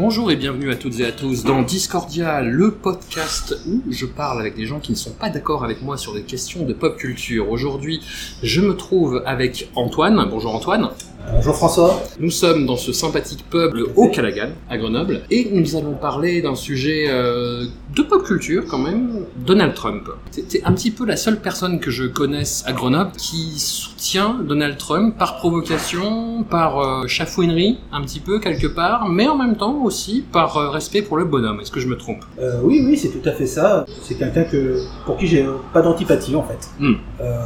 Bonjour et bienvenue à toutes et à tous dans Discordia, le podcast où je parle avec des gens qui ne sont pas d'accord avec moi sur des questions de pop culture. Aujourd'hui, je me trouve avec Antoine. Bonjour Antoine. Bonjour François. Nous sommes dans ce sympathique pub, le Haut-Calagan, à Grenoble, et nous allons parler d'un sujet euh, de pop culture quand même, Donald Trump. C'était un petit peu la seule personne que je connaisse à Grenoble qui soutient Donald Trump par provocation, par euh, chafouinerie, un petit peu quelque part, mais en même temps aussi par euh, respect pour le bonhomme. Est-ce que je me trompe? Oui, oui, c'est tout à fait ça. C'est quelqu'un que pour qui j'ai pas d'antipathie en fait, Hmm.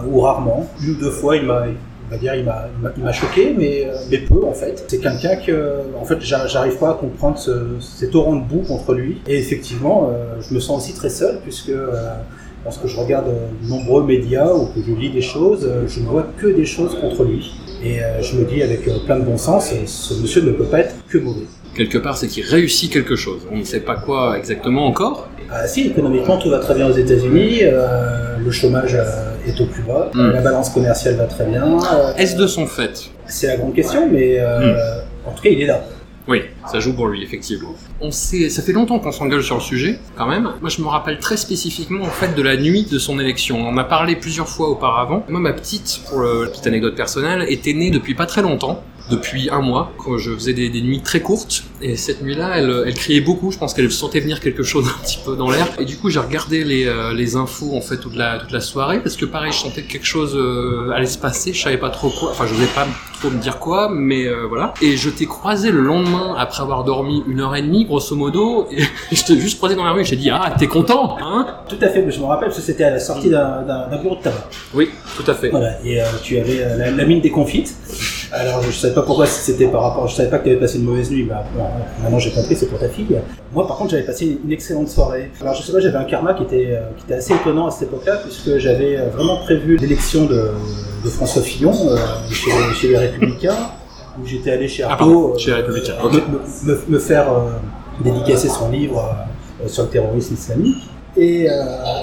Ou rarement. Une ou deux fois, il m'a, va dire, il m'a, choqué, mais, euh, mais peu en fait. C'est quelqu'un que, en fait, j'a- j'arrive pas à comprendre ce, cet torrent de boue contre lui. Et effectivement, euh, je me sens aussi très seul puisque euh, lorsque je regarde de nombreux médias ou que je lis des choses, je ne vois que des choses contre lui. Et je me dis avec plein de bon sens, ce monsieur ne peut pas être que mauvais. Quelque part, c'est qu'il réussit quelque chose. On ne sait pas quoi exactement encore. Ah, si, économiquement, tout va très bien aux États-Unis. euh, le chômage euh, est au plus bas. Mm. La balance commerciale va très bien. Est-ce de son fait? C'est la grande question, mais euh, en tout cas, il est là. Oui, ça joue pour lui, effectivement. On sait, ça fait longtemps qu'on s'engueule sur le sujet, quand même. Moi, je me rappelle très spécifiquement, en fait, de la nuit de son élection. On en a parlé plusieurs fois auparavant. Moi, ma petite, pour la petite anecdote personnelle, était née depuis pas très longtemps. Depuis un mois, quand je faisais des, des nuits très courtes. Et cette nuit-là, elle, criait beaucoup. Je pense qu'elle sentait venir quelque chose un petit peu dans l'air. Et du coup, j'ai regardé les, euh, infos, en fait, toute la, la soirée. Parce que pareil, je sentais que quelque chose euh, allait se passer. Je savais pas trop quoi. Enfin, je n'osais pas trop me dire quoi, mais euh, voilà. Et je t'ai croisé le lendemain, après avoir dormi une heure et demie, grosso modo. Et je t'ai juste croisé dans la rue. J'ai dit, ah, t'es content, hein? Tout à fait, je me rappelle parce que c'était à la sortie d'un bureau de tabac. Oui, tout à fait. Voilà, et euh, tu avais euh, la, la mine déconfite. Alors, je savais pas pourquoi, si c'était par rapport. Je savais pas que tu avais passé une mauvaise nuit. Bah, maintenant, j'ai compris, c'est pour ta fille. Moi, par contre, j'avais passé une excellente soirée. Alors, je sais pas, j'avais un karma qui était, euh, qui était assez étonnant à cette époque-là, puisque j'avais vraiment prévu l'élection de, de François Fillon chez, chez les Républicains, où j'étais allé chez Ah, chez les Républicains, ok. me, me- me faire euh, dédicacer son livre euh, sur le terrorisme islamique. Et, euh,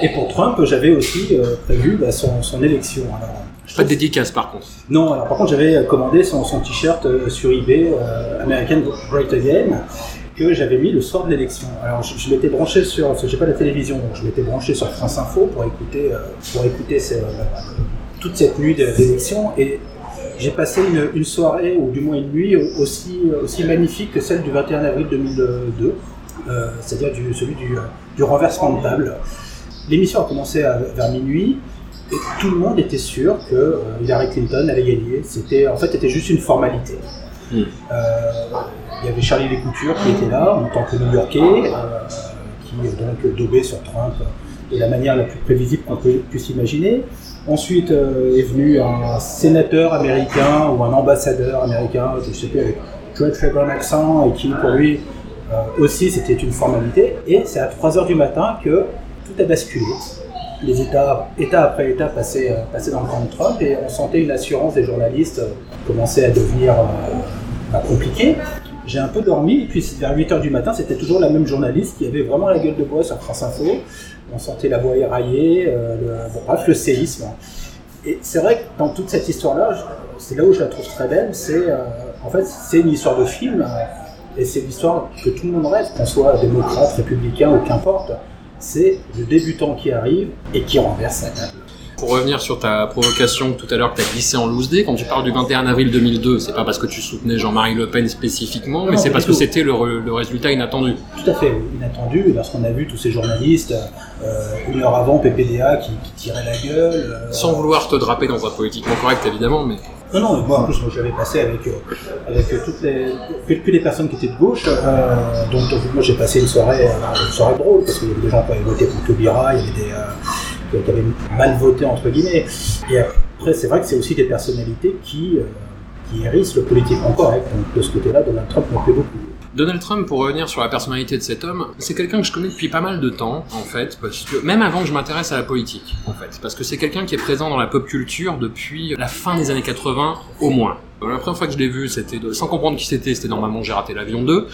et pour Trump, j'avais aussi euh, prévu bah, son, son élection. Alors, je Pas de dédicace, par contre. non, alors par contre, j'avais commandé son, son t-shirt euh, sur eBay, euh, American Great Again, que j'avais mis le soir de l'élection. Alors, je, je m'étais branché sur, parce que j'ai pas la télévision, donc je m'étais branché sur France Info pour écouter, euh, pour écouter toute cette nuit d'élection, et j'ai passé une, une soirée, ou du moins une nuit, aussi, aussi magnifique que celle du 21 avril 2002, euh, c'est-à-dire du, celui du, du renversement de table. L'émission a commencé à- vers minuit, et tout le monde était sûr que euh, Hillary Clinton allait gagner. C'était en fait c'était juste une formalité. Hmm. Euh, il y avait Charlie Descoutures qui était là en tant que New-Yorkais, euh, qui euh, donc daubait sur Trump de la manière la plus prévisible qu'on puisse imaginer. Ensuite euh, est venu un sénateur américain ou un ambassadeur américain, je ne sais plus, avec très très bon accent et qui pour lui euh, aussi c'était une formalité. Et c'est à 3 heures du matin que tout a basculé les États, État après État passaient, euh, passaient dans le camp de Trump et on sentait une assurance des journalistes commencer à devenir bah, compliquée. J'ai un peu dormi et puis vers 8h du matin, c'était toujours la même journaliste qui avait vraiment la gueule de bois sur France Info. On sentait la voix éraillée, euh, le, bon, le séisme. Et c'est vrai que dans toute cette histoire-là, c'est là où je la trouve très belle, c'est euh, en fait c'est une histoire de film et c'est l'histoire que tout le monde rêve, qu'on soit démocrate, républicain ou qu'importe. C'est le débutant qui arrive et qui renverse la table. Pour revenir sur ta provocation tout à l'heure que tu as glissé en loose day, quand tu parles du 21 avril 2002, c'est pas parce que tu soutenais Jean-Marie Le Pen spécifiquement, mais c'est parce que c'était le, résultat inattendu. Tout à fait, inattendu, lorsqu'on a vu tous ces journalistes, euh, une heure avant, PPDA qui, qui tirait la gueule. euh, Sans vouloir te draper dans un politiquement correct évidemment, mais Non, non, moi en plus, moi, je l'avais passé avec, euh, avec toutes les, que, que les personnes qui étaient de gauche. Donc, moi, j'ai passé une soirée, une soirée drôle, parce qu'il y avait des gens qui avaient voté pour Taubira, il y avait des qui- avaient mal voté, entre guillemets. Et après, c'est vrai que c'est aussi des personnalités qui, euh, qui hérissent le politiquement correct. Donc, de ce côté-là, Donald Trump me plaît beaucoup. Donald Trump, pour revenir sur la personnalité de cet homme, c'est quelqu'un que je connais depuis pas mal de temps, en fait, parce que même avant que je m'intéresse à la politique, en fait, parce que c'est quelqu'un qui est présent dans la pop culture depuis la fin des années 80 au moins. La première fois que je l'ai vu, c'était de- sans comprendre qui c'était, c'était Maman j'ai raté l'avion 2,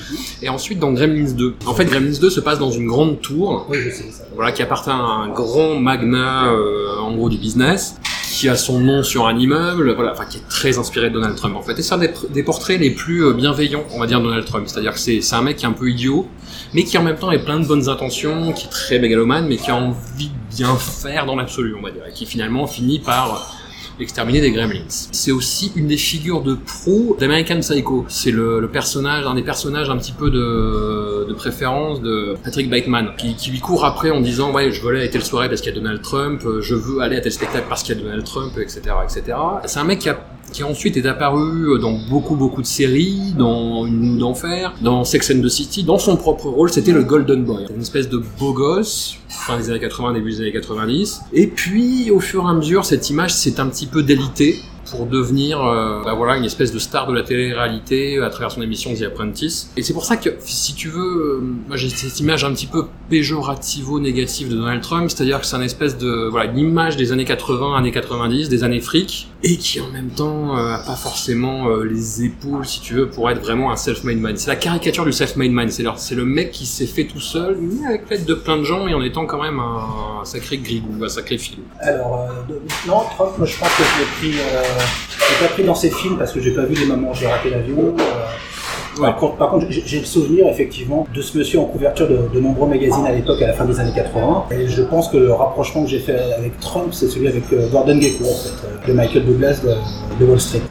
et ensuite dans Gremlins 2. En fait, Gremlins 2 se passe dans une grande tour, Oui, je sais ça. voilà, qui appartient à un grand magnat, euh, en gros, du business, qui a son nom sur un immeuble, voilà, enfin, qui est très inspiré de Donald Trump, en fait. Et c'est un des, des portraits les plus euh, bienveillants, on va dire, de Donald Trump. C'est-à-dire que c'est, c'est un mec qui est un peu idiot, mais qui en même temps est plein de bonnes intentions, qui est très mégalomane, mais qui a envie de bien faire dans l'absolu, on va dire, et qui finalement finit par exterminer des gremlins. C'est aussi une des figures de proue d'American Psycho. C'est le, le personnage, un des personnages un petit peu de, de préférence de Patrick Bateman, qui, qui lui court après en disant ouais je veux aller à telle soirée parce qu'il y a Donald Trump, euh, je veux aller à tel spectacle parce qu'il y a Donald Trump, etc., etc. C'est un mec qui a qui ensuite est apparu dans beaucoup beaucoup de séries, dans Une Nuit d'enfer, dans Sex and the City, dans son propre rôle, c'était le Golden Boy, une espèce de beau gosse, fin des années 80, début des années 90. Et puis, au fur et à mesure, cette image s'est un petit peu délitée pour devenir euh, bah voilà une espèce de star de la télé-réalité à travers son émission The Apprentice. Et c'est pour ça que si tu veux, euh, moi j'ai cette image un petit peu péjorativo-négative de Donald Trump, c'est-à-dire que c'est une espèce de voilà une image des années 80, années 90, des années fric, et qui en même temps euh, a pas forcément euh, les épaules, si tu veux, pour être vraiment un self-made man. C'est la caricature du self-made man. C'est leur- c'est le mec qui s'est fait tout seul, mais avec l'aide de plein de gens et en étant quand même un, sacré grigou, un sacré film. Alors, euh, non, Trump, je pense que je l'ai pris, euh, je l'ai pas pris dans ses films parce que j'ai pas vu les moments où j'ai raté l'avion. euh. Ouais. Par contre, j'ai j'ai le souvenir effectivement de ce monsieur en couverture de, de nombreux magazines à l'époque, à la fin des années 80. Et je pense que le rapprochement que j'ai fait avec Trump, c'est celui avec euh, Gordon Gekko, en fait, de Michael Douglas de, de Wall Street.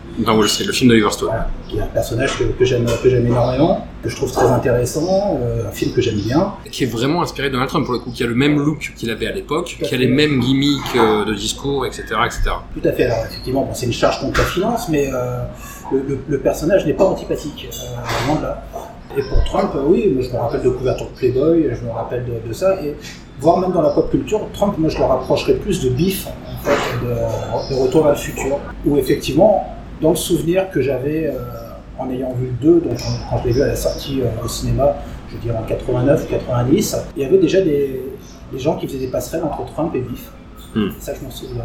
Street, le film d'Oliver Stone. Voilà, qui est un personnage que, que j'aime énormément, que je trouve très intéressant, euh, un film que j'aime bien. qui est vraiment inspiré de Donald Trump pour le coup, qui a le même look qu'il avait à l'époque, qui a les mêmes gimmicks euh, de discours, etc., etc. Tout à fait. Alors effectivement, bon, c'est une charge contre la finance, mais euh, le, le- le personnage n'est pas antipathique, de là. Et pour Trump, oui, moi je me rappelle de couverture de Playboy, je me rappelle de, de ça, et voire même dans la pop culture, Trump, moi je le rapprocherais plus de Biff, en fait, de, de Retour vers le futur, où effectivement, dans le souvenir que j'avais euh, en ayant vu le 2, donc quand, je l'ai vu à la sortie au cinéma, je dirais en 89 ou 90, il y avait déjà des, des gens qui faisaient des passerelles entre Trump et Biff. Hmm. Ça, je m'en souviens.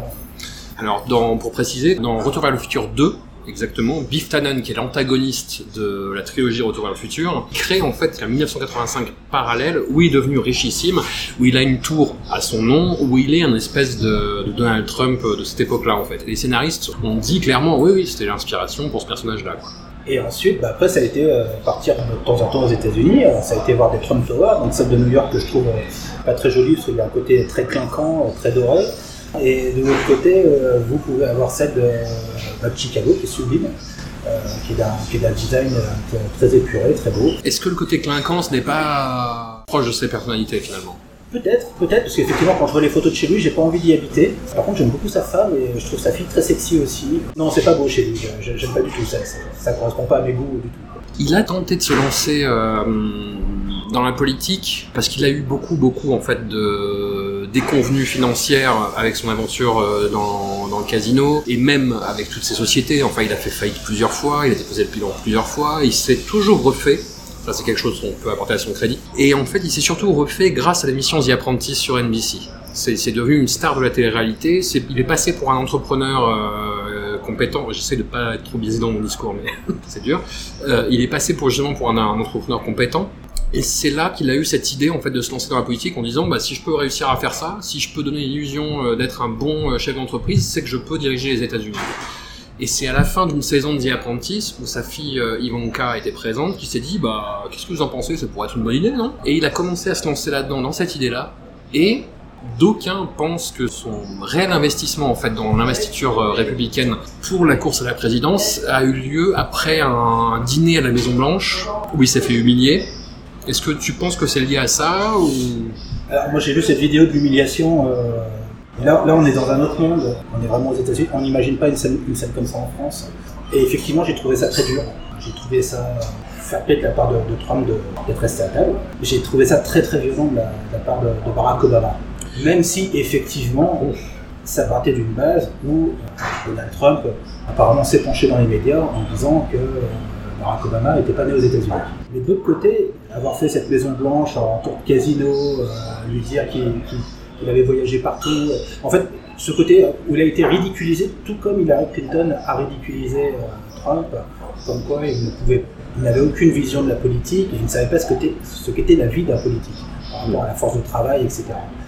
Alors, dans, pour préciser, dans Retour vers le futur 2, exactement, Biff Tannen, qui est l'antagoniste de la trilogie Retour vers le futur, crée en fait un 1985 parallèle où il est devenu richissime, où il a une tour à son nom, où il est un espèce de, Donald Trump de cette époque-là en fait. Les scénaristes ont dit clairement, oui, oui, c'était l'inspiration pour ce personnage-là. Et ensuite, bah, après, ça a été euh, partir de temps en temps aux États-Unis. Euh, Ça a été voir des Trump Towers, donc celle de New York que je trouve euh, pas très jolie parce qu'il y a un côté très clinquant, très doré. Et de l'autre côté, vous pouvez avoir celle de, de Chicago qui est sublime, euh, qui est d'un qui est d'un design euh, très épuré, très beau. Est-ce que le côté clinquant, ce n'est pas proche de ses personnalités finalement? Peut-être, peut-être, parce qu'effectivement, quand je vois les photos de chez lui, j'ai pas envie d'y habiter. Par contre, j'aime beaucoup sa femme et je trouve sa fille très sexy aussi. Non, c'est pas beau chez lui, je- j'aime pas du tout ça. Ça, ça correspond pas à mes goûts du tout. Il a tenté de se lancer euh, dans la politique parce qu'il a eu beaucoup, beaucoup en fait de déconvenues financières avec son aventure euh, dans, dans le casino et même avec toutes ses sociétés. Enfin, il a fait faillite plusieurs fois, il a déposé le bilan plusieurs fois, il s'est toujours refait. Ça, c'est quelque chose qu'on peut apporter à son crédit. Et en fait, il s'est surtout refait grâce à l'émission The Apprentice sur NBC. C'est devenu une star de la télé-réalité. Il est passé pour un entrepreneur euh, compétent. J'essaie de pas être trop biaisé dans mon discours, mais c'est dur. Euh, il est passé pour justement pour un entrepreneur compétent. Et c'est là qu'il a eu cette idée en fait de se lancer dans la politique en disant bah si je peux réussir à faire ça, si je peux donner l'illusion euh, d'être un bon euh, chef d'entreprise, c'est que je peux diriger les États-Unis. Et c'est à la fin d'une saison de The Apprentice où sa fille euh, Ivanka était présente qu'il s'est dit bah qu'est-ce que vous en pensez, ça pourrait être une bonne idée non? Et il a commencé à se lancer là-dedans dans cette idée-là et D'aucuns pensent que son réel investissement en fait dans l'investiture républicaine pour la course à la présidence a eu lieu après un dîner à la Maison Blanche où il s'est fait humilier. Est-ce que tu penses que c'est lié à ça Alors, moi j'ai vu cette vidéo de l'humiliation. euh, là, là, on est dans un autre monde. On est vraiment aux États-Unis. On n'imagine pas une scène, comme ça en France. Et effectivement, j'ai trouvé ça très dur. J'ai trouvé ça faire play de la part de, Trump d'être resté à table. J'ai trouvé ça très très violent de la, part de, Barack Obama. Même si effectivement, ça partait d'une base où Donald Trump apparemment s'est penché dans les médias en disant que euh, Barack Obama n'était pas né aux États-Unis. Mais de l'autre côté, avoir fait cette Maison Blanche en tour de casino, euh, lui dire qu'il avait voyagé partout, euh, en fait, ce côté où il a été ridiculisé, tout comme Hillary Clinton a ridiculisé euh, Trump, comme quoi il ne pouvait, il n'avait aucune vision de la politique et il ne savait pas ce qu'était ce qu'était la vie d'un politique par rapport à la force de travail, etc.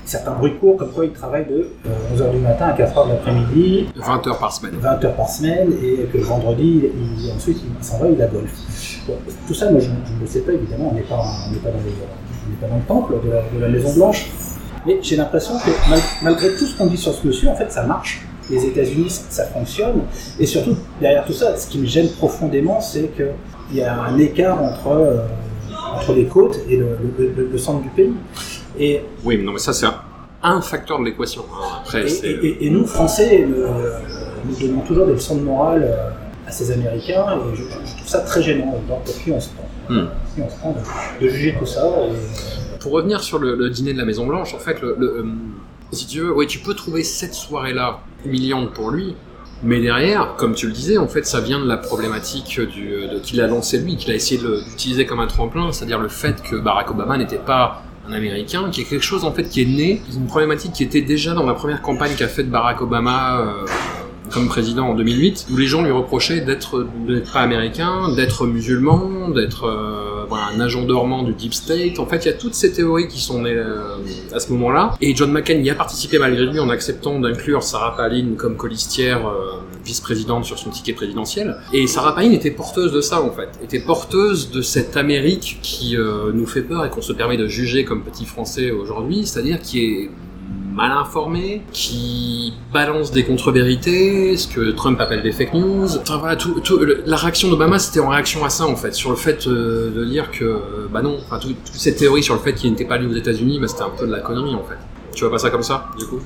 Certains bruits courts, comme quoi il travaille de 11h du matin à 4h de l'après-midi, 20 heures par semaine 20 heures par semaine et que le vendredi, il, ensuite il s'en va, il a golf. Bon, tout ça, moi je je ne le sais pas évidemment, on n'est pas, pas, pas dans le temple de la, de la Maison Blanche, mais j'ai l'impression que mal- malgré tout ce qu'on dit sur ce monsieur, en fait ça marche. Les États-Unis, ça fonctionne, et surtout derrière tout ça, ce qui me gêne profondément, c'est qu'il y a un écart entre, euh, entre les côtes et le, le- le- le centre du pays. Et Oui, mais non, mais ça c'est un, facteur de l'équation. hein. Après, et, nous, Français, euh, nous donnons toujours des leçons de morale euh, à ces Américains, et je, je trouve ça très gênant. Donc, pour qui on se prend Hmm. Qui on se prend de, de juger tout ça et, Pour revenir sur le, le dîner de la Maison Blanche, en fait, le, le, euh, si tu veux, oui, tu peux trouver cette soirée-là humiliante pour lui, mais derrière, comme tu le disais, en fait, ça vient de la problématique qu'il a lancé lui, qu'il a essayé d'utiliser comme un tremplin, c'est-à-dire le fait que Barack Obama n'était pas un Américain, qui est quelque chose en fait qui est né, une problématique qui était déjà dans la première campagne qu'a faite Barack Obama euh, comme président en 2008, où les gens lui reprochaient d'être pas américain, d'être musulman, d'être euh, voilà, un agent dormant du deep state. En fait, il y a toutes ces théories qui sont nées euh, à ce moment-là. Et John McCain y a participé malgré lui en acceptant d'inclure Sarah Palin comme colistière euh, vice-présidente sur son ticket présidentiel. Et Sarah Palin était porteuse de ça en fait, était porteuse de cette Amérique qui euh, nous fait peur et qu'on se permet de juger comme petits Français aujourd'hui, c'est-à-dire qui est mal informé, qui balance des contre-vérités, ce que Trump appelle des fake news. Enfin voilà, tout, tout- le- la réaction d'Obama c'était en réaction à ça en fait, sur le fait euh, de dire que euh, bah non, enfin tout- toute cette théorie sur le fait qu'il n'était pas allé aux États-Unis, bah, c'était un peu de la connerie en fait. Tu vois pas ça comme ça, du coup?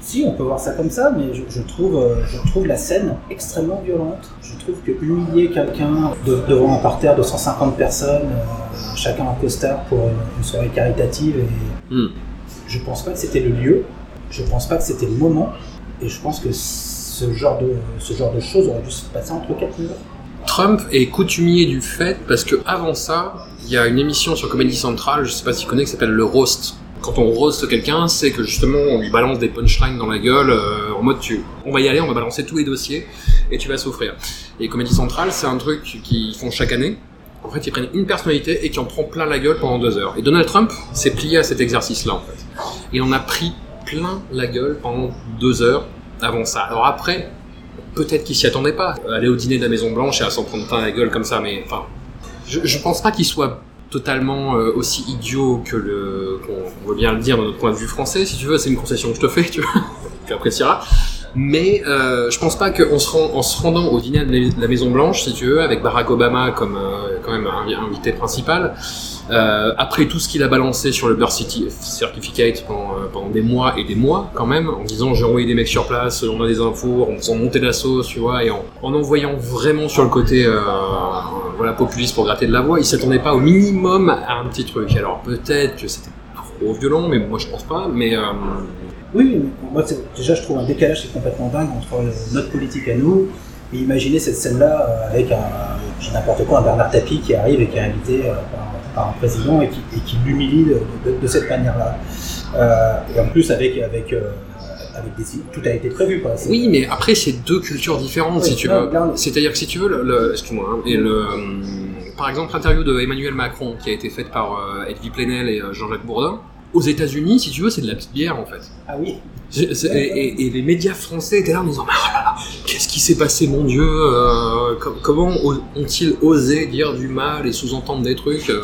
Si, on peut voir ça comme ça, mais je, je trouve, euh, je trouve la scène extrêmement violente. Je trouve que humilier quelqu'un de- devant un parterre de 150 personnes, euh, chacun en costard pour une, une soirée caritative, et Hmm. Je pense pas que c'était le lieu, je pense pas que c'était le moment, et je pense que ce genre de, choses aurait dû se passer entre quatre murs. Trump est coutumier du fait parce que avant ça, il y a une émission sur Comedy Central, je sais pas si tu connais, qui s'appelle le roast. Quand on roast quelqu'un, c'est que justement on lui balance des punchlines dans la gueule euh, en mode on va y aller, on va balancer tous les dossiers et tu vas souffrir. Et Comedy Central, c'est un truc qu'ils font chaque année. En fait, ils prennent une personnalité et qui en prend plein la gueule pendant deux heures. Et Donald Trump s'est plié à cet exercice-là en fait. Il en a pris plein la gueule pendant deux heures avant ça. Alors après, peut-être qu'il s'y attendait pas. Aller au dîner de la Maison Blanche et à s'en prendre plein la gueule comme ça, mais enfin, je, je pense pas qu'il soit totalement euh, aussi idiot que le qu'on veut bien le dire dans notre point de vue français. Si tu veux, c'est une concession que je te fais, tu apprécieras. Mais euh, je pense pas qu'en se, rend- en se rendant au dîner de la Maison Blanche, si tu veux, avec Barack Obama comme euh, quand invité principal, euh, après tout ce qu'il a balancé sur le birth citi- certificate pendant, euh, pendant des mois et des mois quand même, en disant j'ai envoyé des mecs sur place, on a des infos, en faisant monter la sauce, tu vois, et en, en envoyant vraiment sur le côté euh, voilà populiste pour gratter de la voix, il s'attendait pas au minimum à un petit truc. Alors peut-être que c'était trop violent, mais moi je pense pas. Mais Oui, moi déjà je trouve un décalage qui est complètement dingue entre notre politique à nous et imaginer cette scène-là euh, avec un, n'importe quoi, un Bernard Tapie qui arrive et qui est invité euh, par, par un président et qui, l'humilie de, de- de cette manière-là. Euh, et en plus avec, avec, euh, avec des... Tout a été prévu quoi. Oui, mais après c'est deux cultures différentes Oui, si tu veux. C'est-à-dire que si tu veux, le, le- excuse-moi, hein, et le, par exemple l'interview de Emmanuel Macron qui a été faite par euh, Edwy Plenel et Jean-Jacques Bourdin. Aux États-Unis, si tu veux, c'est de la petite bière en fait. Ah oui Et, et- et les médias français étaient là en disant Mais oh là là, qu'est-ce qui s'est passé, mon Dieu euh, com- Comment ont-ils osé dire du mal et sous-entendre des trucs euh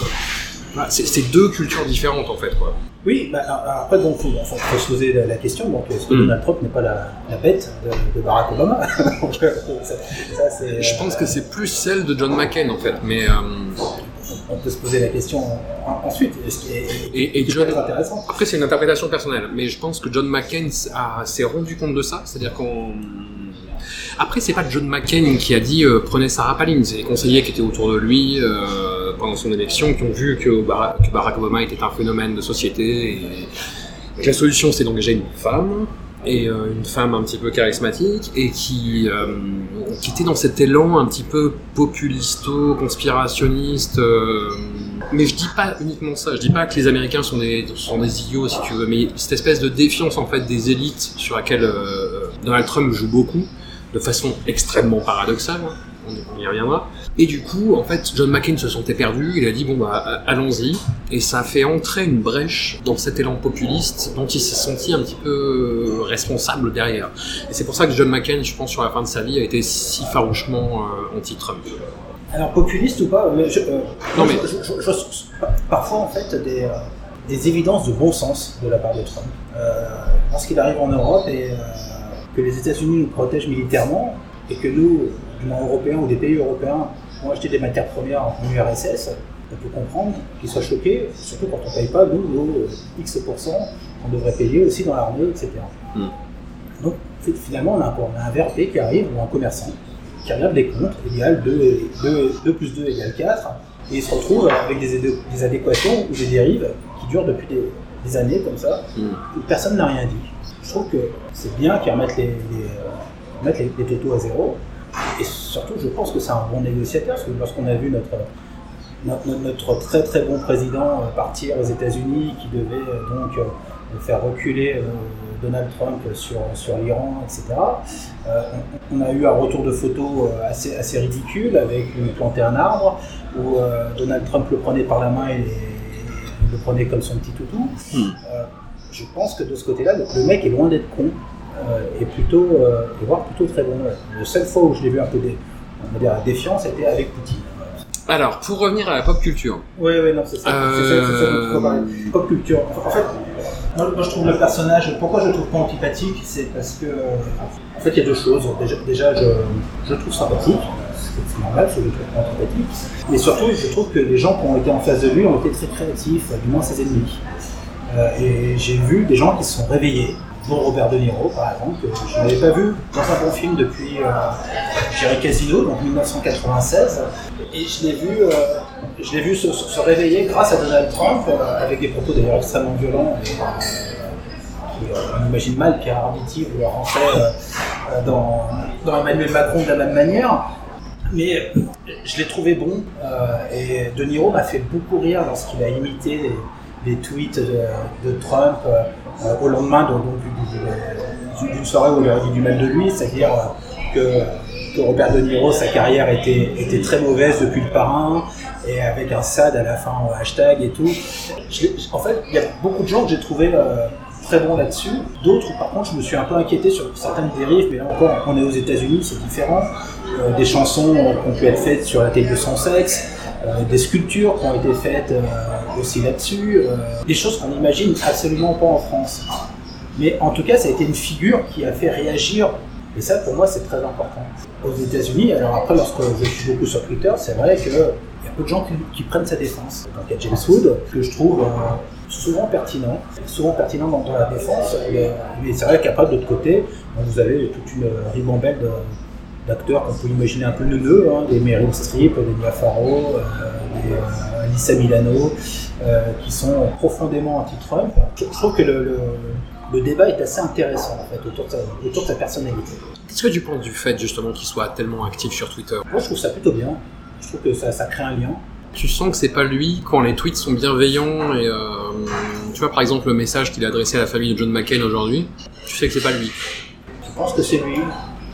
Voilà, c'est deux cultures différentes en fait quoi. Oui, bah, alors, après, donc, il faut, faut se poser la, la question. Donc, est-ce que Mm. Donald Trump n'est pas la, la bête de, de Barack Obama Donc, euh, ça, ça, c'est, Je pense que c'est plus celle de John McCain en fait, mais euh, On peut se poser la question en- ensuite. Et ce qui est, Et- John- très intéressant. Après, c'est une interprétation personnelle, mais je pense que John McCain s'est rendu compte de ça. C'est-à-dire qu'on. Après, c'est pas John McCain qui a dit euh, prenez Sarah Palin, c'est les conseillers qui étaient autour de lui euh, pendant son élection qui ont vu que Barack Obama était un phénomène de société et que la solution c'est d'engager une femme et euh, une femme un petit peu charismatique et qui, euh, qui était dans cet élan un petit peu populisto, conspirationniste. euh, mais je dis pas uniquement ça, je dis pas que les Américains sont des, idiots si tu veux, mais cette espèce de défiance en fait des élites sur laquelle Donald Trump joue beaucoup, de façon extrêmement paradoxale, on y reviendra. Et du coup, en fait, John McCain se sentait perdu, il a dit bon bah allons-y, et ça a fait entrer une brèche dans cet élan populiste dont il s'est senti un petit peu responsable derrière. Et c'est pour ça que John McCain, je pense, sur la fin de sa vie, a été si farouchement euh, anti-Trump. Alors, populiste ou pas mais je, euh, Non, mais- je, je- parfois, en fait, des, euh, des évidences de bon sens de la part de Trump. Euh, lorsqu'il arrive en Europe et euh, que les États-Unis nous protègent militairement et que nous, du moins européens ou des pays européens, ont acheté des matières premières en URSS, on peut comprendre qu'ils soient choqués, surtout quand on ne paye pas, nous, nos euh, X% qu'on devrait payer aussi dans l'armée, etc. Mm. Donc, fi- finalement, on a, On a un VRP qui arrive, ou un commerçant, qui regarde les comptes, égale 2, 2, 2 plus 2 égale 4, et il se retrouve avec des, adé- des adéquations ou des dérives qui durent depuis des, des années comme ça, où personne n'a rien dit. Je trouve que c'est bien qu'ils remettent les, les, euh, remettent les, les totaux à zéro, et surtout, je pense que c'est un bon négociateur, parce que lorsqu'on a vu notre, notre, notre très très bon président euh, partir aux États-Unis, qui devait euh, donc euh, faire reculer Donald Trump sur, sur l'Iran, etc. Euh, on, a eu un retour de photo assez, assez ridicule avec lui planter un arbre où euh, Donald Trump le prenait par la main et, le prenait comme son petit toutou. Hmm. Euh, je pense que de ce côté-là, le mec est loin d'être con euh, et plutôt, euh, voire plutôt très bon. La seule fois où je l'ai vu un peu dé, on va dire, à défiance, c'était avec Poutine. Alors, pour revenir à la pop culture, Oui, oui, non, c'est ça. C'est parler. Pop culture. En fait, moi, moi, je trouve le personnage, pourquoi je le trouve pas antipathique, c'est parce que, euh, en fait, il y a deux choses. Déjà, déjà je, je le trouve sympathique, c'est c'est normal, parce que je le trouve pas antipathique. Mais surtout, je trouve que les gens qui ont été en face de lui ont été très créatifs, du moins ses ennemis. Euh, et j'ai vu des gens qui se sont réveillés, dont Robert De Niro, par exemple, que je n'avais pas vu dans un bon film depuis, euh, Casino, donc 1996. Et je l'ai vu, euh, je l'ai vu se, réveiller grâce à Donald Trump, euh, avec des propos d'ailleurs extrêmement violents. Euh, on imagine mal Pierre Arditi vouloir rentrer dans, dans Emmanuel Macron de la même manière. Mais je l'ai trouvé bon et De Niro m'a fait beaucoup rire lorsqu'il a imité les tweets de, de Trump euh, euh, au lendemain d'une soirée où il aurait dit du mal de lui, c'est-à-dire euh, que, Robert De Niro, sa carrière était, très mauvaise depuis le parrain et avec un SAD à la fin en hashtag et tout. En fait, il y a beaucoup de gens que j'ai trouvé euh, très bons là-dessus. D'autres, par contre, je me suis un peu inquiété sur certaines dérives, mais là encore, on est aux États-Unis, c'est différent. Euh, des chansons euh, qui ont pu être faites sur la tête de son sexe, euh, des sculptures qui ont été faites euh, aussi là-dessus, euh, des choses qu'on n'imagine absolument pas en France. Mais en tout cas, ça a été une figure qui a fait réagir. Et ça, pour moi, c'est très important. Aux États-Unis, alors après, lorsque je suis beaucoup sur Twitter, c'est vrai qu'il y a peu de gens qui, prennent sa défense. Donc il y a James Wood, que je trouve euh, souvent pertinent, souvent pertinent dans, la défense. Mais, mais c'est vrai qu'après, de l'autre côté, vous avez toute une ribambelle d'acteurs qu'on peut imaginer un peu neuneux, hein, des Meryl Streep, des Mia euh, des euh, Milano, euh, qui sont profondément anti-Trump. Je, trouve que le, le- le débat est assez intéressant en fait, autour, de sa, autour de sa personnalité. qu'est-ce que tu penses du fait justement qu'il soit tellement actif sur Twitter? Moi je trouve ça plutôt bien. Je trouve que ça, ça crée un lien. Tu sens que c'est pas lui quand les tweets sont bienveillants et euh, tu vois par exemple le message qu'il a adressé à la famille de John McCain aujourd'hui, tu sais que c'est pas lui. Je pense que c'est lui.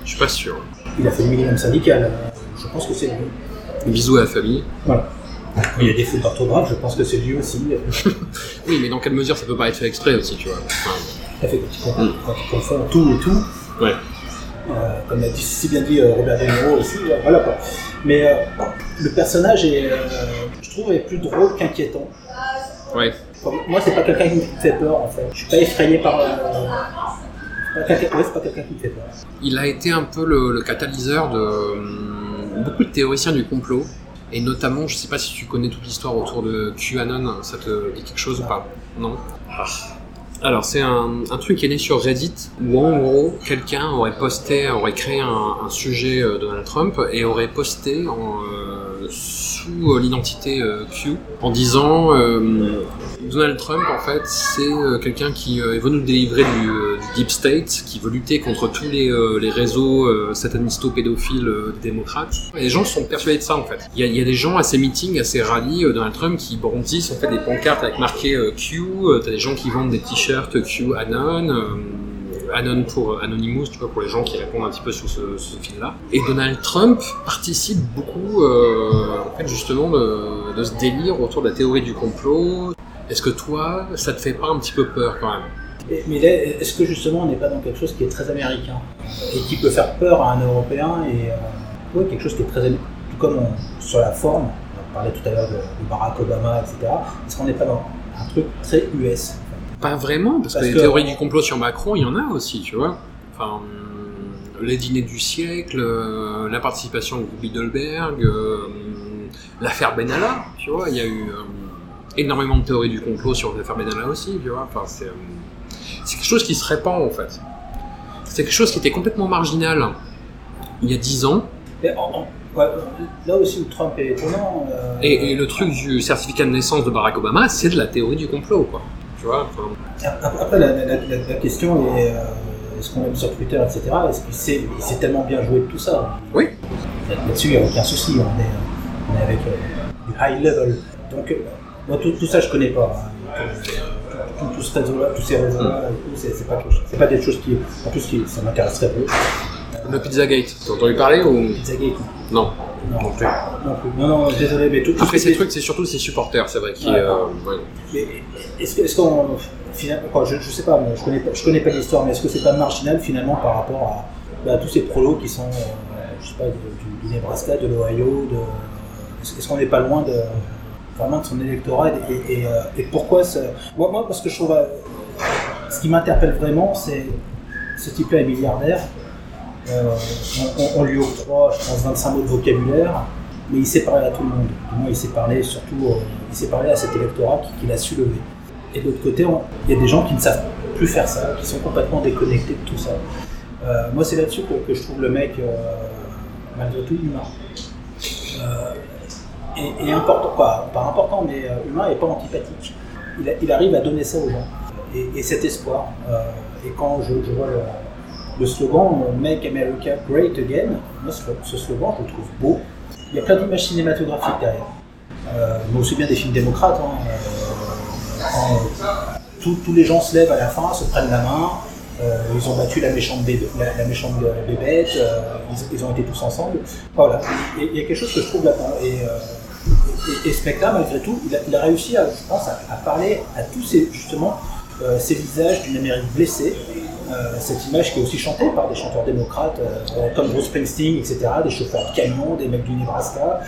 Je suis pas sûr. Il a fait le minimum syndical. Je pense que c'est lui. Bisous à la famille. Voilà. Il y a des fautes d'orthographe, je pense que c'est lui aussi. Oui, mais dans quelle mesure ça peut pas être fait exprès aussi, tu vois. Tout à fait, quand confond- quand il confond tout et tout. ouais. Euh, comme l'a dit- si bien dit euh, Robert De Niro aussi, euh, voilà quoi. Mais euh, le personnage est, euh, je trouve, est plus drôle qu'inquiétant. Ouais. Enfin, moi, c'est pas quelqu'un qui me fait peur en fait. Je suis pas effrayé par. C'est pas quelqu'un qui me fait peur. Il a été un peu le, le catalyseur de hum, beaucoup de théoriciens du complot. Et notamment, je sais pas si tu connais toute l'histoire autour de QAnon, ça te dit quelque chose ou pas? Non? Ah. Alors, c'est un, truc qui est né sur Reddit, où en gros, quelqu'un aurait posté, aurait créé un, sujet euh, Donald Trump et aurait posté euh, sous euh, l'identité Q en disant Donald Trump, en fait, c'est quelqu'un qui veut nous délivrer du Deep State, qui veut lutter contre tous les, euh, réseaux euh, satanisto-pédophiles euh, démocrates. Les gens sont persuadés de ça, en fait. Il y a, des gens à ces meetings, à ces rallyes, euh, Donald Trump, qui brandissent en fait des pancartes avec marqué Q. T'as des gens qui vendent des t-shirts Q Anon. Anon pour Anonymous, tu vois, pour les gens qui répondent un petit peu sous ce, ce fil-là. Et Donald Trump participe beaucoup, en fait, justement, de, de ce délire autour de la théorie du complot. Est-ce que toi, ça te fait pas un petit peu peur quand même? Mais est-ce que justement on n'est pas dans quelque chose qui est très américain et qui peut faire peur à un Européen et euh, ouais, quelque chose qui est très tout comme on- sur la forme, on parlait tout à l'heure de, de Barack Obama, etc. Est-ce qu'on n'est pas dans un truc très US en fait? Pas vraiment, parce, Parce que les que- théories du complot sur Macron, il y en a aussi, tu vois. Enfin, les dîners du siècle, euh, la participation au groupe Bilderberg, euh, l'affaire Benalla, tu vois, il y a eu énormément de théories du complot sur l'affaire Benalla aussi, tu vois. Enfin, c'est, c'est quelque chose qui se répand, en fait. C'est quelque chose qui était complètement marginal il y a dix ans, Mais en- en- ouais, Là aussi où Trump est étonnant. euh, et, et le truc du certificat de naissance de Barack Obama, c'est de la théorie du complot, quoi. Tu vois, enfin, Après, la, la- la- la question est euh, est-ce qu'on mis sur Twitter, etc. Est-ce qu'il sait, il sait tellement bien jouer de tout ça? Oui. Là- Là-dessus, il n'y a aucun souci. On est, on est avec euh, du high level. Donc, moi, tout, tout ça, je connais pas. hein. Tout, tout- tout ce réseau-là, tous ces réseaux-là, et tout, c'est pas, pas des choses qui. En plus, qui, ça m'intéresserait peu. le Pizzagate, t'as entendu parler ou? Pizzagate, non non. Non plus. Non, plus. non, non, désolé, mais tout, tout Après ce ces trucs, c'est surtout ses supporters, c'est vrai, qui... Ouais. euh, ouais. Mais est-ce qu'on. finalement, quoi, je, je sais pas, je connais pas, je connais pas l'histoire, mais est-ce que c'est pas marginal finalement par rapport à, bah, tous ces prolos qui sont, euh, je sais pas, du, du Nebraska, de l'Ohio, de. Est-ce qu'on n'est pas loin de. Vraiment de son électorat et, euh, pourquoi ça. Moi, moi, parce que je trouve. euh, ce qui m'interpelle vraiment, c'est. Ce type-là est milliardaire. Euh, on, on- lui octroie, je pense, 25 mots de vocabulaire, mais il sait parler à tout le monde. Du moins, il sait parler surtout, il sait parler à cet électorat qui- qu'il a su lever. Et de l'autre côté, il y a des gens qui ne savent plus faire ça, qui sont complètement déconnectés de tout ça. Moi, c'est là-dessus que, que je trouve le mec, malgré tout, humain. Et, et important, pas important, mais euh, humain et pas antipathique. Il, arrive à donner ça aux gens. Et, et cet espoir. Euh, et quand je, vois le, le slogan euh, Make America Great Again, ce, slogan, je le trouve beau. Il y a plein d'images cinématographiques derrière. Mais aussi bien des films démocrates. hein, tous- les gens se lèvent à la fin, se prennent la main. ils ont battu la méchante, bébé- bébête. ils, ont été tous ensemble. Voilà. Il y a quelque chose que je trouve là-dedans. Et, et ce mec-là, malgré tout, il a, réussi, à, je pense, à, parler à tous ces, justement, euh, ces visages d'une Amérique blessée. Euh, cette image qui est aussi chantée par des chanteurs démocrates euh, comme Bruce Springsteen, etc., des chauffeurs de camions, des mecs du Nebraska,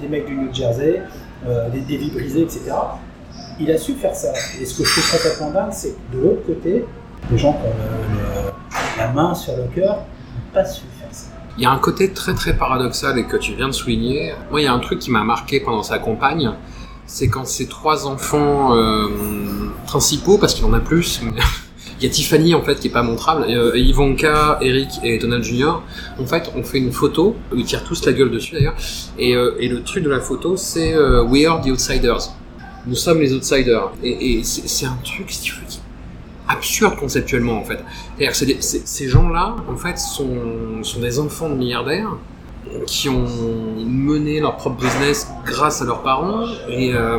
des, mecs du New Jersey, des, des vies brisées, etc. Il a su faire ça. Et ce que je trouve complètement dingue, c'est que de l'autre côté, les gens qui ont la main sur le cœur n'ont pas su. Il y a un côté très très paradoxal et que tu viens de souligner. Moi, il y a un truc qui m'a marqué pendant sa campagne, c'est quand ces trois enfants euh, principaux, parce qu'il en a plus, il y a Tiffany en fait qui est pas montrable, euh, Ivanka, Eric et Donald Jr. En fait, on fait une photo, ils tirent tous la gueule dessus d'ailleurs, et, euh, et le truc de la photo, c'est euh, We are the outsiders. Nous sommes les outsiders. Et, et c'est un truc, si absurde conceptuellement en fait. C'est-à-dire que ces gens-là, en fait, sont, des enfants de milliardaires qui ont mené leur propre business grâce à leurs parents et, euh,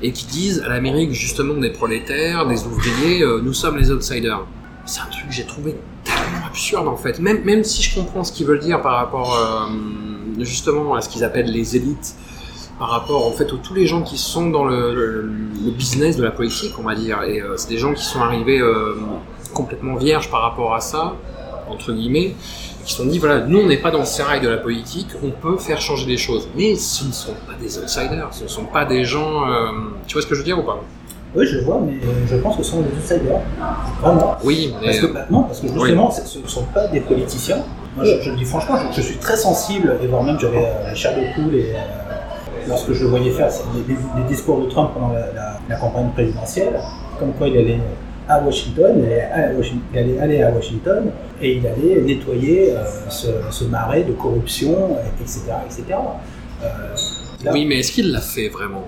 qui disent à l'Amérique justement des prolétaires, des ouvriers, euh, nous sommes les outsiders. C'est un truc que j'ai trouvé tellement absurde en fait. Même, même si je comprends ce qu'ils veulent dire par rapport euh, justement à ce qu'ils appellent les élites, par rapport en fait aux tous les gens qui sont dans le, le- le business de la politique, on va dire. Et euh, c'est des gens qui sont arrivés euh, complètement vierges par rapport à ça. entre guillemets, qui se sont dit voilà, nous on n'est pas dans le sérail de la politique, on peut faire changer les choses. Mais ce ne sont pas des outsiders, ce ne sont pas des gens. euh, tu vois ce que je veux dire ou pas? Oui, je vois, mais je pense que ce sont des outsiders. Vraiment. Oui, mais. Parce que, bah, non, parce que justement, ce ne sont pas des politiciens. Moi, je, je le dis franchement, je, je suis très sensible, et voire même j'avais euh, la chair de poule, et euh, lorsque je voyais faire les, les- discours de Trump pendant la, campagne présidentielle, comme quoi il allait à Washington, il allait, aller à Washington, et il allait nettoyer euh, ce, marais de corruption, etc. etc. Euh, Oui, mais est-ce qu'il l'a fait vraiment,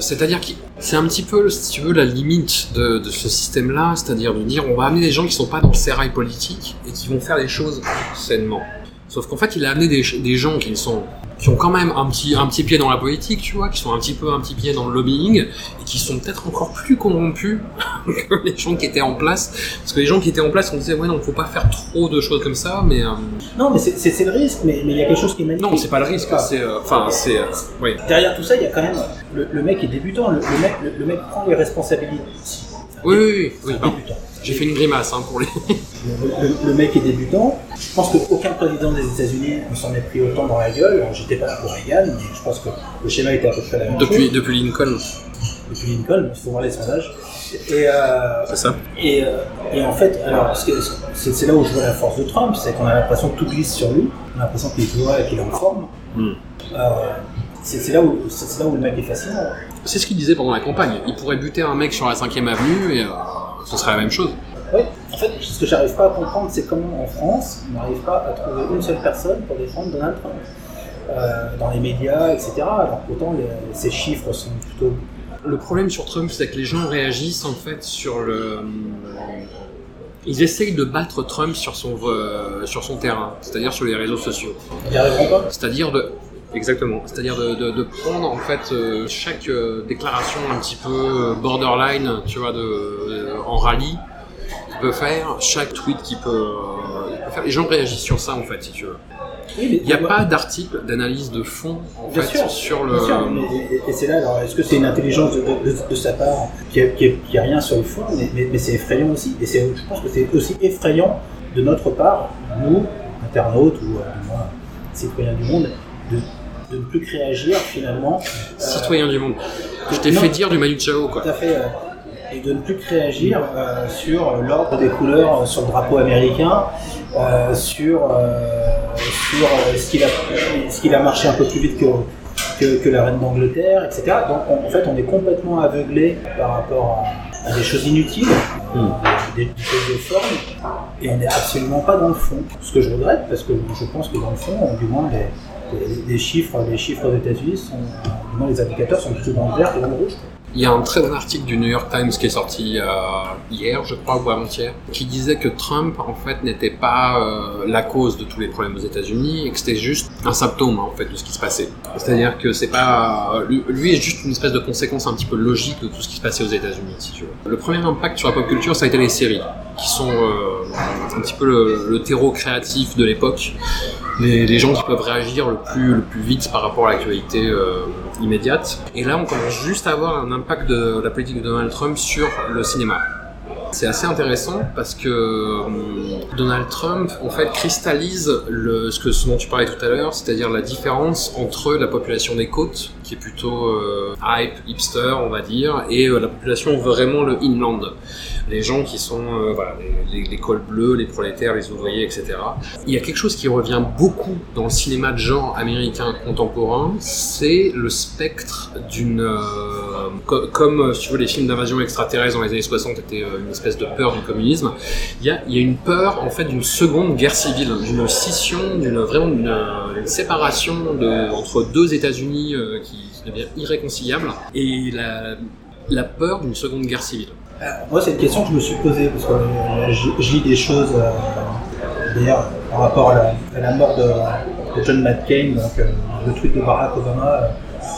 C'est-à-dire que c'est un petit peu, si tu veux, la limite de, ce système-là, c'est-à-dire de dire on va amener des gens qui sont pas dans le sérail politique et qui vont faire les choses sainement. Sauf qu'en fait, il a amené des, des gens qui ne sont qui ont quand même un petit un petit pied dans la politique, tu vois, qui sont un petit peu un petit pied dans le lobbying et qui sont peut-être encore plus corrompus que les gens qui étaient en place. Parce que les gens qui étaient en place, on disait ouais non, faut pas faire trop de choses comme ça, mais euh, Non, mais c'est- le risque, mais mais il y a quelque chose qui est magnifique. non, c'est pas le risque, c'est euh, enfin c'est euh, oui. Derrière tout ça, il y a quand même le, le mec est débutant, le, le mec, le, mec prend les responsabilités. Oui, oui, oui. J'ai fait une grimace hein, pour les. Le, le- le mec est débutant. Je pense qu'aucun président des États-Unis ne s'en est pris autant dans la gueule. J'étais pas là pour Reagan, mais je pense que le schéma était à peu près la même Depuis, chose. depuis Lincoln, Depuis Lincoln, il faut voir les sondages. Et, euh, c'est ça et, euh, et en fait, alors c'est là où je vois la force de Trump, c'est qu'on a l'impression que tout glisse sur lui. On a l'impression qu'il est et qu'il est en forme. Hmm. Euh, c'est là où c'est là où le mec est fascinant. C'est ce qu'il disait pendant la campagne. Il pourrait buter un mec sur la 5ème avenue et euh, ce serait la même chose. Oui, en fait, ce que j'arrive pas à comprendre, c'est comment en France, on n'arrive pas à trouver une seule personne pour défendre Donald Trump. Euh, dans les médias, etc. Alors pourtant, ces chiffres sont plutôt. Le problème sur Trump, c'est que les gens réagissent en fait sur le. Ils essayent de battre Trump sur son, euh, sur son terrain, c'est-à-dire sur les réseaux sociaux. Ils n'y arriveront pas? C'est-à-dire de. Exactement. C'est-à-dire de, de, de prendre en fait euh, chaque déclaration un petit peu borderline, tu vois, de, en rallye peut faire, chaque tweet qu'il peut, euh, il peut faire. Les gens réagissent sur ça en fait, si tu veux. Oui, Il n'y a pas d'article d'analyse de fond en Bien fait sûr, sur le. Bien sûr, mais- et, et c'est là, alors, est-ce que c'est une intelligence de, de- de- de sa part qui a, qui a- qui a rien sur le fond, mais, mais- mais c'est effrayant aussi. Et c'est- je pense que c'est aussi effrayant de notre part, nous, internautes ou euh, citoyens du monde, de, de ne plus réagir finalement. euh, Citoyen du monde. Je t'ai fait dire du Manu Chao quoi. Tout à fait. Et de ne plus réagir euh, sur l'ordre des couleurs euh, sur le drapeau américain, euh, sur, sur ce qu'il a, qu'il a marché un peu plus vite que, que, que la reine d'Angleterre, etc. Donc on- en fait, on est complètement aveuglé par rapport à, à des choses inutiles, euh, des, des choses de forme, et on n'est absolument pas dans le fond. Ce que je regrette, parce que je pense que dans le fond, du moins, les, les- les chiffres, les chiffres aux États-Unis sont, du moins les indicateurs sont plutôt dans le vert que dans le rouge. Il y a un très bon article du New York Times qui est sorti euh, hier, je crois, ou avant-hier, qui disait que Trump, en fait, n'était pas euh, la cause de tous les problèmes aux États-Unis et que c'était juste un symptôme, en fait, de ce qui se passait. C'est-à-dire que c'est pas, lui, lui est juste une espèce de conséquence un petit peu logique de tout ce qui se passait aux États-Unis, si tu veux. Le premier impact sur la pop culture, ça a été les séries, qui sont euh, un petit peu le terreau créatif de l'époque. Les, les gens qui peuvent réagir le plus, le plus vite par rapport à l'actualité euh, immédiate. Et là, on commence juste à avoir un impact de la politique de Donald Trump sur le cinéma. C'est assez intéressant parce que hum, Donald Trump, en fait, cristallise le, ce, que, ce dont tu parlais tout à l'heure, c'est-à-dire la différence entre la population des côtes, qui est plutôt euh, hype, hipster, on va dire, et euh, la population vraiment le inland. Les gens qui sont, euh, voilà, les, les, les cols bleus, les prolétaires, les ouvriers, etc. Il y a quelque chose qui revient beaucoup dans le cinéma de genre américain contemporain, c'est le spectre d'une... euh, co- comme, euh, si tu veux, les films d'invasion extraterrestre dans les années 60 étaient euh, une espèce de peur du communisme, il y a, il y a une peur, en fait, d'une seconde guerre civile, d'une scission, d'une vraiment une, une séparation de, entre deux États-Unis euh, qui, qui devient irréconciliable, et la, la peur d'une seconde guerre civile. Moi, c'est une question que je me suis posée, parce que euh, je, lis des choses, euh, d'ailleurs, par rapport à la, mort de, John McCain, donc euh, le tweet de Barack Obama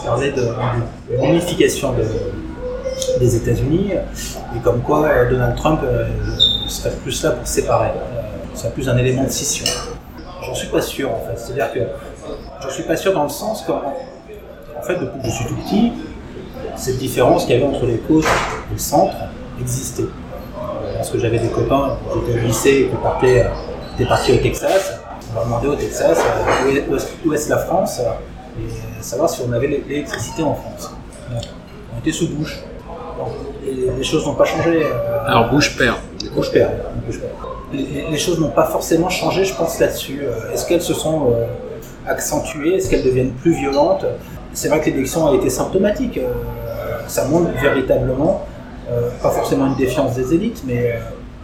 parlait de, de l'unification de- des États-Unis, et comme quoi Donald Trump serait plus là pour séparer, serait plus un élément de scission. J'en suis pas sûr, en fait. C'est-à-dire que j'en suis pas sûr dans le sens qu'en en fait, depuis que je suis tout petit, cette différence qu'il y avait entre les côtes et le centre existait. Euh, Lorsque j'avais des copains, j'étais au lycée et qu'on partait euh, était parti au Texas. On va demander au Texas où est, la France et savoir si on avait l'é- l'électricité en France. On était sous Bush. Les choses n'ont pas changé. euh, Alors bouge père. Bouge père. Les, choses n'ont pas forcément changé, je pense, là-dessus. Euh, Est-ce qu'elles se sont euh, accentuées? Est-ce qu'elles deviennent plus violentes? C'est vrai que l'élection a été symptomatique. Ça montre véritablement, euh, pas forcément une défiance des élites, mais euh,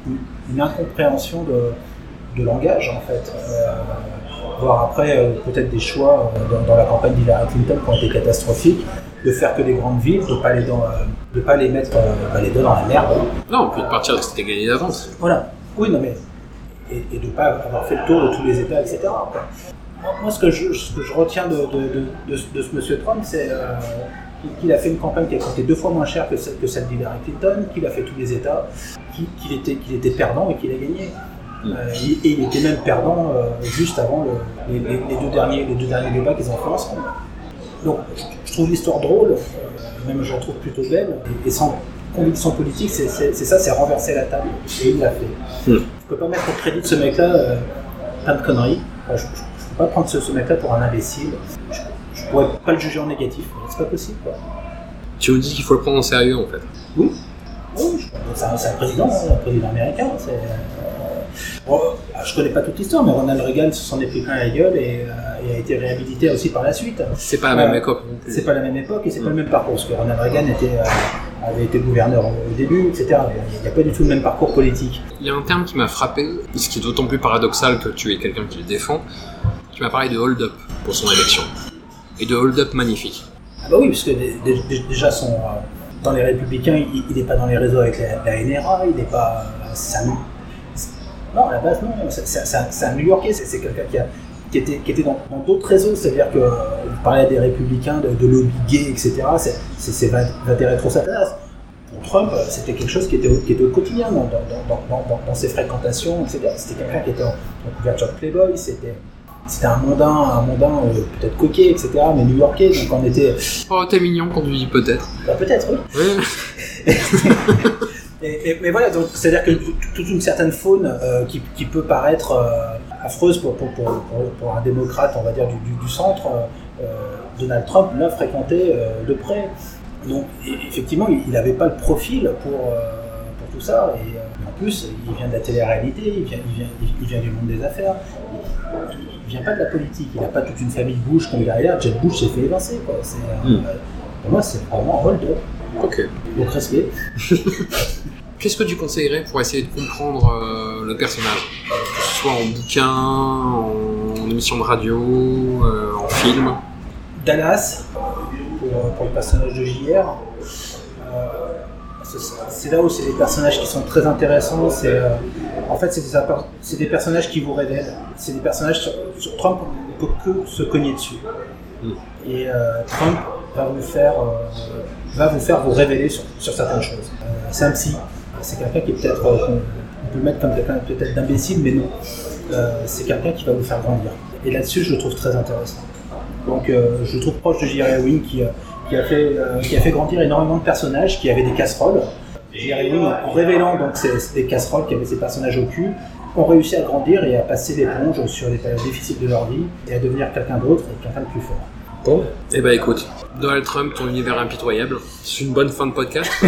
une, une incompréhension de, de langage, en fait. Euh, voire après, peut-être des choix dans, dans la campagne d'Hillary Clinton qui ont été catastrophiques, de faire que des grandes villes, de pas les, dans, de pas les mettre bah, les deux dans la merde. Non, puis de partir de c'était gagné d'avance. Voilà. Oui, non, mais. Et, de ne pas avoir fait le tour de tous les États, etc. Moi, ce que je, ce que je retiens de, de, de, de ce- de ce monsieur Trump, c'est euh, qu'il a fait une campagne qui a coûté deux fois moins cher que celle, que celle d'Hillary Clinton, qu'il a fait tous les États, qu'il était, qu'il était perdant et qu'il a gagné. Euh, et, et il était même perdant euh, juste avant le- les, les- les deux derniers, les deux derniers débats qu'ils ont fait ensemble. Donc, je, trouve l'histoire drôle, euh, même je la trouve plutôt belle, et, et sans conviction politique, c'est ça, c'est renverser la table. Et il l'a fait. Hmm. Je peux pas mettre au crédit de ce mec-là euh, plein de conneries. Enfin, je, je, je peux pas prendre ce, ce mec-là pour un imbécile. Je pourrais pas le juger en négatif. C'est pas possible. Quoi. Tu nous dis qu'il faut le prendre en sérieux en fait. Oui. Oui, c'est un, un président, hein, un président américain. euh, bon, je connais pas toute l'histoire, mais Ronald Reagan se s'en est pris plein la gueule et, euh, et a été réhabilité aussi par la suite. C'est pas la même Ouais. époque non plus. C'est pas la même époque et c'est pas le même parcours. Parce que Ronald Reagan était, euh, avait été gouverneur au début, etc. Il n'y a pas du tout le même parcours politique. Il y a un terme qui m'a frappé, ce qui est d'autant plus paradoxal que tu es quelqu'un qui le défend. Tu m'as parlé de hold-up pour son élection. De hold-up magnifique. Ah bah oui, parce que dé- dé- dé- déjà, son, euh, dans les Républicains, il n'est pas dans les réseaux avec la, NRA, il n'est pas. euh, non, à la base, non. C'est un, New Yorkais, c'est quelqu'un qui, qui était, qui était dans d'autres réseaux. C'est-à-dire que euh, vous parlez à des Républicains de, lobby gay, etc. C'est- va des rétro-satanas. Pour Trump, euh, c'était quelque chose qui était, au- qui était au quotidien dans- dans ses fréquentations, etc. C'était quelqu'un qui était en, en couverture de Playboy, c'était. C'était un mondain, un mondain euh, peut-être coquet, etc., mais new-yorkais, donc on était, Oh, t'es mignon quand tu dis peut-être. bah, peut-être, oui. Ouais. Et- et- mais voilà, donc c'est-à-dire que toute une certaine faune euh, qui, qui peut paraître euh, affreuse pour, pour, pour, pour- pour un démocrate, on va dire, du, du, du centre, Donald Trump l'a fréquenté de près. Donc effectivement, il n'avait pas le profil pour, pour tout ça. Et en plus, il vient de la télé-réalité, il vient, il, vient, il, il vient du monde des affaires. Il, vient pas de la politique. Il n'a pas toute une famille Bush comme derrière. Jeb Bush s'est fait évincer. Quoi. Euh, Mm. Pour moi, c'est vraiment un hold-up. Ok. Donc respect. Qu'est-ce que tu conseillerais pour essayer de comprendre euh, le personnage? Que ce soit en bouquin, en émission de radio, euh, en film? Dallas, pour, pour le personnage de JR. Euh, c'est- là où c'est des personnages qui sont très intéressants. C'est, euh, en fait, c'est des, personnages qui vous révèlent. C'est des personnages sur, sur Trump, on ne peut que se cogner dessus. Mm. Et euh, Trump va vous faire, euh, va vous faire vous révéler sur, sur certaines choses. C'est un psy. C'est quelqu'un qui est peut-être, on peut le mettre comme quelqu'un peut-être d'imbécile, mais non. C'est quelqu'un qui va vous faire grandir. Et là-dessus, je le trouve très intéressant. Donc je le trouve proche de J.R. Ewing qui, qui, a fait, euh, qui a fait grandir énormément de personnages qui avaient des casseroles. En révélant donc ces, ces casseroles qui avaient ces personnages au cul, ont réussi à grandir et à passer l'éponge sur les périodes difficiles de leur vie et à devenir quelqu'un d'autre et quelqu'un de plus fort. Bon. Eh ben écoute, Donald Trump, ton univers impitoyable, c'est une bonne fin de podcast.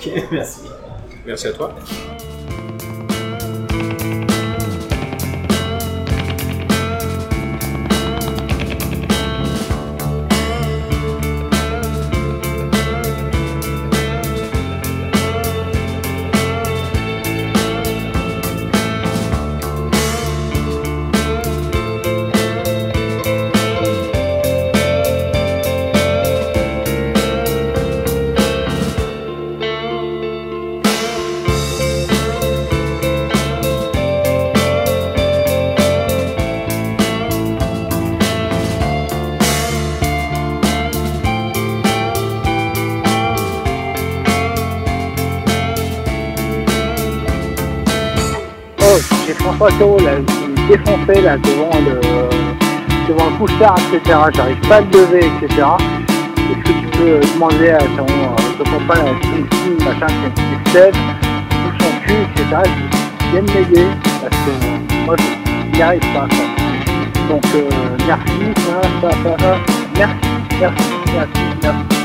Ok, merci. Merci à toi. Là, qui me défonçait là devant le devant le couche-tard, etc. J'arrive pas à le lever, etc. Est-ce que tu peux demander à ton, euh, ton copain, là, ton fille, machin, qui se lève, touche son cul, etc. Qui vienne m'aider parce que moi, je n'y arrive pas. Donc, euh, merci, ça, ça, ça. Merci, merci, merci, merci.